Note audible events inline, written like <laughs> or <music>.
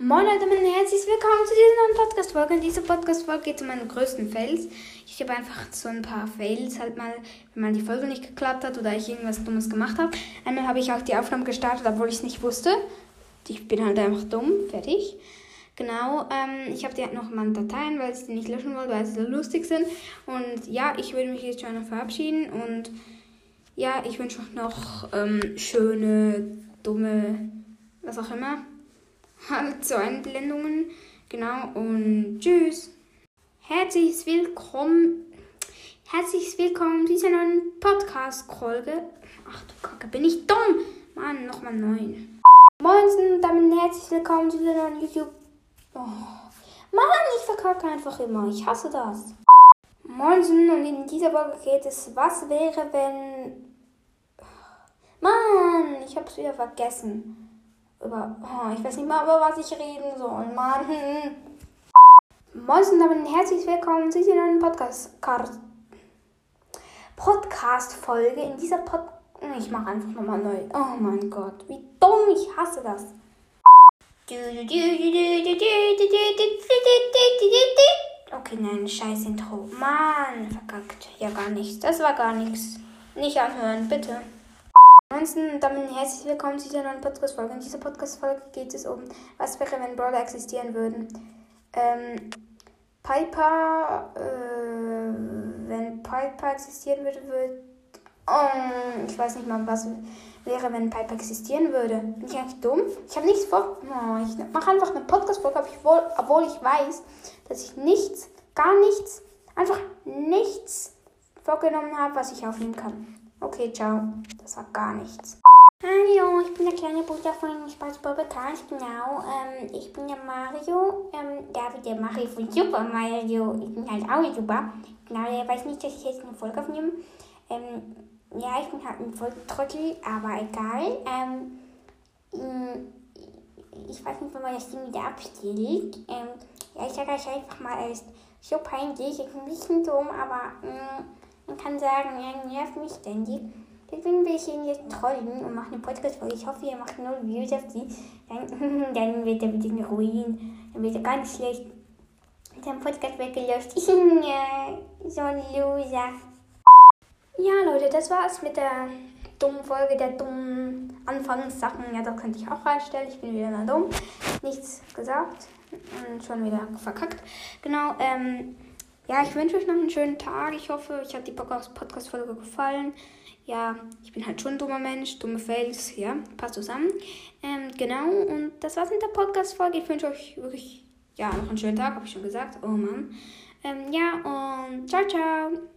Moin Leute und herzlich willkommen zu dieser neuen Podcast-Folge. In dieser Podcast-Folge geht es um meine größten Fails. Ich habe einfach so ein paar Fails, halt mal, wenn mal die Folge nicht geklappt hat oder ich irgendwas Dummes gemacht habe. Einmal habe ich auch die Aufnahme gestartet, obwohl ich es nicht wusste. Ich bin halt einfach dumm, fertig. Genau, ähm, ich habe die halt noch in meinen Dateien, weil ich die nicht löschen wollte, weil sie so lustig sind. Und ja, ich würde mich jetzt schon noch verabschieden und ja, ich wünsche euch noch ähm, schöne, dumme, was auch immer halt so Einblendungen. Genau, und tschüss. Herzlich willkommen. Herzlich willkommen zu dieser neuen Podcast-Folge. Ach du Kacke, bin ich dumm. Mann, nochmal neun. Moin und damit herzlich willkommen zu dieser neuen YouTube. Oh. Mann, ich verkacke einfach immer. Ich hasse das. Moin und in dieser Folge geht es, was wäre, wenn... Mann, ich hab's wieder vergessen über. Oh, ich weiß nicht mal, über was ich reden soll, Mann. <laughs> Moin und damit herzlich willkommen zu dieser neuen Podcast-Folge. Podcast in dieser Pod. Ich mache einfach nochmal neu. Oh mein Gott, wie dumm, ich hasse das. Okay, nein, scheiß Intro. Mann, verkackt. Ja, gar nichts. Das war gar nichts. Nicht anhören, bitte. Ansonsten damit herzlich willkommen zu dieser neuen Podcast-Folge. In dieser Podcast-Folge geht es um, was wäre, wenn Brawler existieren würden. Ähm, Piper, äh, wenn Piper existieren würde, würde. Oh, ich weiß nicht mal, was wäre, wenn Piper existieren würde. Bin ich eigentlich dumm? Ich habe nichts vor. Oh, ich mache einfach eine Podcast-Folge, obwohl ich weiß, dass ich nichts, gar nichts, einfach nichts vorgenommen habe, was ich aufnehmen kann. Okay, ciao. Das war gar nichts. Hallo, ich bin der kleine Bruder von SpongeBob Cars, genau. Ähm, ich bin der Mario, ähm, David, der Mario von Super Mario. Ich bin halt auch super. Genau, der weiß nicht, dass ich jetzt eine Folge aufnehme. Ähm, ja, ich bin halt ein Folgentrottel, aber egal. Ähm, ich weiß nicht, wenn man das Ding wieder abstellt. Ähm, ja, ich sage euch einfach mal, er ist so peinlich, ist ein bisschen dumm, aber mh, man kann sagen, er nervt mich ständig. Deswegen will ich ihn jetzt trollen und mache eine Podcast-Folge. Ich hoffe, ihr macht nur Views auf die. Dann, <laughs> dann wird er wieder ruin. Dann wird er ganz schlecht. Sein Podcast weggelöscht. <laughs> so ein Loser. Ja, Leute, das war's mit der dummen Folge, der dummen Anfangssachen. Ja, das könnte ich auch reinstellen. Ich bin wieder mal dumm. Nichts gesagt. Und schon wieder verkackt. Genau, ähm. Ja, ich wünsche euch noch einen schönen Tag. Ich hoffe, euch hat die Podcast-Folge gefallen. Ja, ich bin halt schon ein dummer Mensch, dumme Fails, ja, passt zusammen. Ähm, genau, und das war's mit der Podcast-Folge. Ich wünsche euch wirklich, ja, noch einen schönen Tag, habe ich schon gesagt. Oh Mann. Ähm, ja, und ciao, ciao.